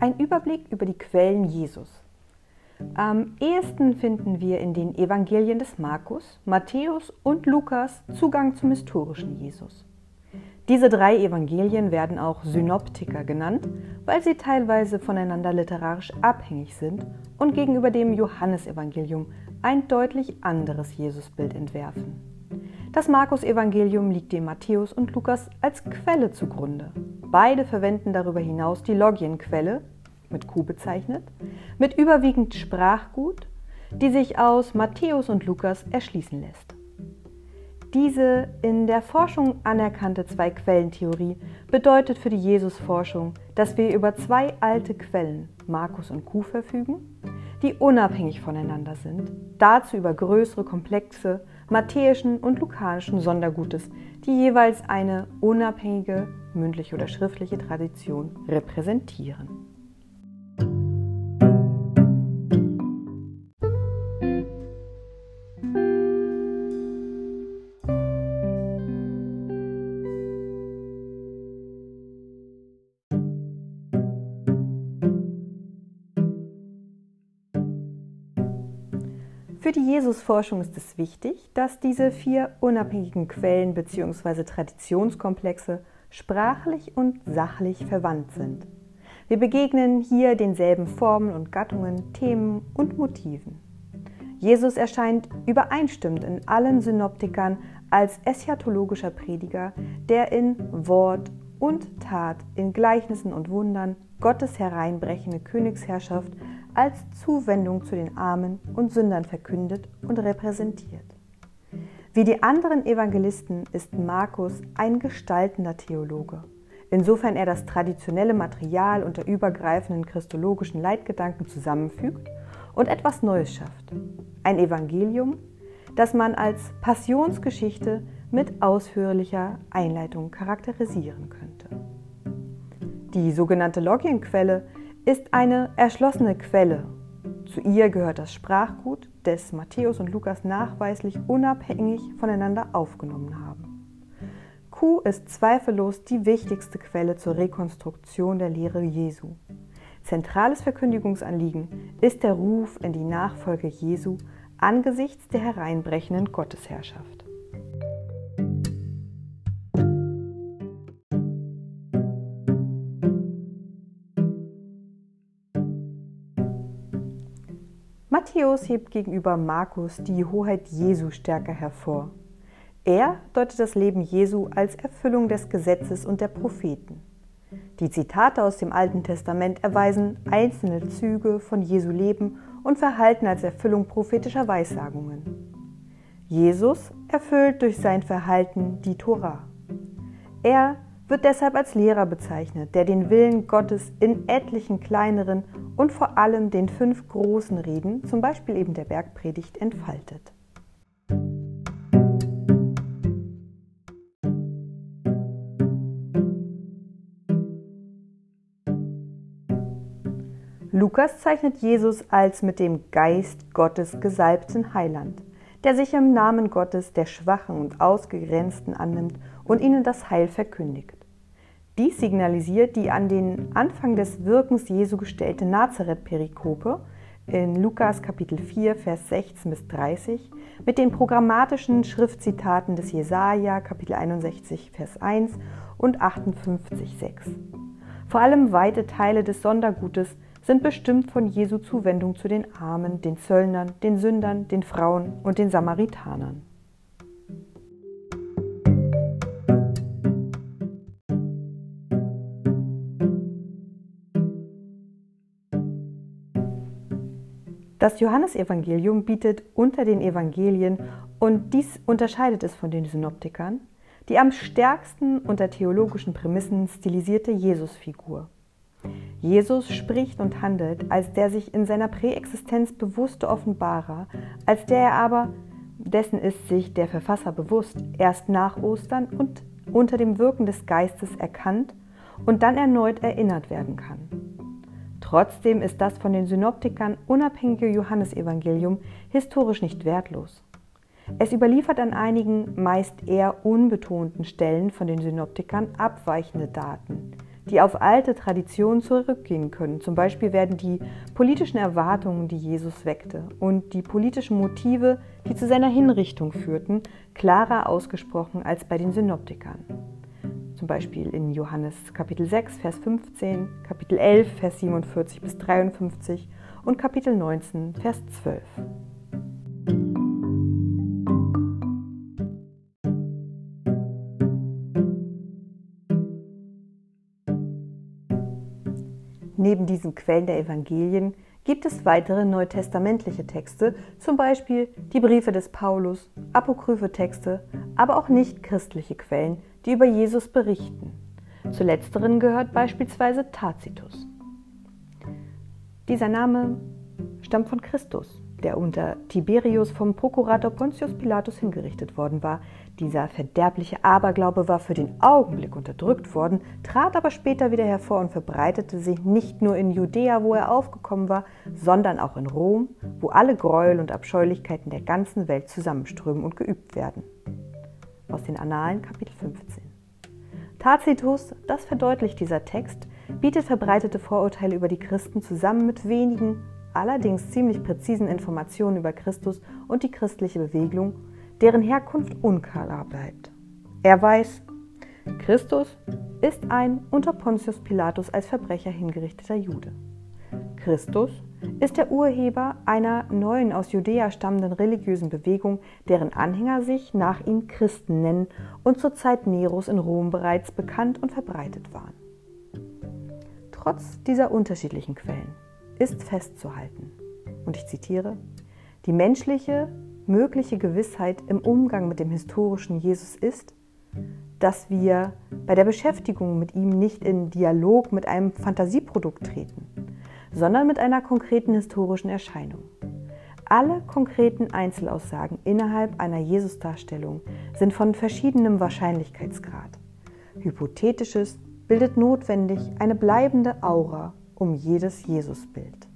Ein Überblick über die Quellen Jesus. Am ehesten finden wir in den Evangelien des Markus, Matthäus und Lukas Zugang zum historischen Jesus. Diese drei Evangelien werden auch Synoptiker genannt, weil sie teilweise voneinander literarisch abhängig sind und gegenüber dem Johannesevangelium ein deutlich anderes Jesusbild entwerfen. Das Markus-Evangelium liegt dem Matthäus und Lukas als Quelle zugrunde. Beide verwenden darüber hinaus die Logienquelle, mit Q bezeichnet, mit überwiegend Sprachgut, die sich aus Matthäus und Lukas erschließen lässt. Diese in der Forschung anerkannte Zwei-Quellen-Theorie bedeutet für die Jesusforschung, dass wir über zwei alte Quellen, Markus und Q, verfügen, die unabhängig voneinander sind, dazu über größere Komplexe matthäischen und lukanischen Sondergutes, die jeweils eine unabhängige mündliche oder schriftliche Tradition repräsentieren. Für die Jesusforschung ist es wichtig, dass diese vier unabhängigen Quellen bzw. Traditionskomplexe sprachlich und sachlich verwandt sind. Wir begegnen hier denselben Formen und Gattungen, Themen und Motiven. Jesus erscheint übereinstimmend in allen Synoptikern als eschatologischer Prediger, der in Wort und Tat, in Gleichnissen und Wundern Gottes hereinbrechende Königsherrschaft als Zuwendung zu den Armen und Sündern verkündet und repräsentiert. Wie die anderen Evangelisten ist Markus ein gestaltender Theologe, insofern er das traditionelle Material unter übergreifenden christologischen Leitgedanken zusammenfügt und etwas Neues schafft. Ein Evangelium, das man als Passionsgeschichte mit ausführlicher Einleitung charakterisieren könnte. Die sogenannte Logienquelle ist eine erschlossene Quelle. Zu ihr gehört das Sprachgut, das Matthäus und Lukas nachweislich unabhängig voneinander aufgenommen haben. Q ist zweifellos die wichtigste Quelle zur Rekonstruktion der Lehre Jesu. Zentrales Verkündigungsanliegen ist der Ruf in die Nachfolge Jesu angesichts der hereinbrechenden Gottesherrschaft. Matthäus hebt gegenüber Markus die Hoheit Jesu stärker hervor. Er deutet das Leben Jesu als Erfüllung des Gesetzes und der Propheten. Die Zitate aus dem Alten Testament erweisen einzelne Züge von Jesu Leben und Verhalten als Erfüllung prophetischer Weissagungen. Jesus erfüllt durch sein Verhalten die Tora. Er wird deshalb als Lehrer bezeichnet, der den Willen Gottes in etlichen kleineren und vor allem den fünf großen Reden, zum Beispiel eben der Bergpredigt, entfaltet. Lukas zeichnet Jesus als mit dem Geist Gottes gesalbten Heiland, der sich im Namen Gottes der Schwachen und Ausgegrenzten annimmt und ihnen das Heil verkündigt. Dies signalisiert die an den Anfang des Wirkens Jesu gestellte Nazareth-Perikope in Lukas Kapitel 4, Vers 16 bis 30 mit den programmatischen Schriftzitaten des Jesaja Kapitel 61, Vers 1 und 58, 6. Vor allem weite Teile des Sondergutes sind bestimmt von Jesu Zuwendung zu den Armen, den Zöllnern, den Sündern, den Frauen und den Samaritanern. Das Johannesevangelium bietet unter den Evangelien, und dies unterscheidet es von den Synoptikern, die am stärksten unter theologischen Prämissen stilisierte Jesusfigur. Jesus spricht und handelt als der sich in seiner Präexistenz bewusste Offenbarer, als der er aber, dessen ist sich der Verfasser bewusst, erst nach Ostern und unter dem Wirken des Geistes erkannt und dann erneut erinnert werden kann. Trotzdem ist das von den Synoptikern unabhängige Johannesevangelium historisch nicht wertlos. Es überliefert an einigen meist eher unbetonten Stellen von den Synoptikern abweichende Daten, die auf alte Traditionen zurückgehen können. Zum Beispiel werden die politischen Erwartungen, die Jesus weckte, und die politischen Motive, die zu seiner Hinrichtung führten, klarer ausgesprochen als bei den Synoptikern. Zum Beispiel in Johannes Kapitel 6, Vers 15, Kapitel 11, Vers 47 bis 53 und Kapitel 19, Vers 12. Neben diesen Quellen der Evangelien gibt es weitere neutestamentliche Texte, zum Beispiel die Briefe des Paulus, apokryphe Texte, aber auch nicht-christliche Quellen, die über Jesus berichten. Zu letzteren gehört beispielsweise Tacitus. Dieser Name stammt von Christus, der unter Tiberius vom Prokurator Pontius Pilatus hingerichtet worden war. Dieser verderbliche Aberglaube war für den Augenblick unterdrückt worden, trat aber später wieder hervor und verbreitete sich nicht nur in Judäa, wo er aufgekommen war, sondern auch in Rom, wo alle Gräuel und Abscheulichkeiten der ganzen Welt zusammenströmen und geübt werden. Aus den Annalen Kapitel 15. Tacitus, das verdeutlicht dieser Text, bietet verbreitete Vorurteile über die Christen zusammen mit wenigen, allerdings ziemlich präzisen Informationen über Christus und die christliche Bewegung deren Herkunft unklar bleibt. Er weiß, Christus ist ein unter Pontius Pilatus als Verbrecher hingerichteter Jude. Christus ist der Urheber einer neuen aus Judäa stammenden religiösen Bewegung, deren Anhänger sich nach ihm Christen nennen und zur Zeit Neros in Rom bereits bekannt und verbreitet waren. Trotz dieser unterschiedlichen Quellen ist festzuhalten, und ich zitiere, die menschliche mögliche Gewissheit im Umgang mit dem historischen Jesus ist, dass wir bei der Beschäftigung mit ihm nicht in Dialog mit einem Fantasieprodukt treten, sondern mit einer konkreten historischen Erscheinung. Alle konkreten Einzelaussagen innerhalb einer Jesusdarstellung sind von verschiedenem Wahrscheinlichkeitsgrad. Hypothetisches bildet notwendig eine bleibende Aura um jedes Jesusbild.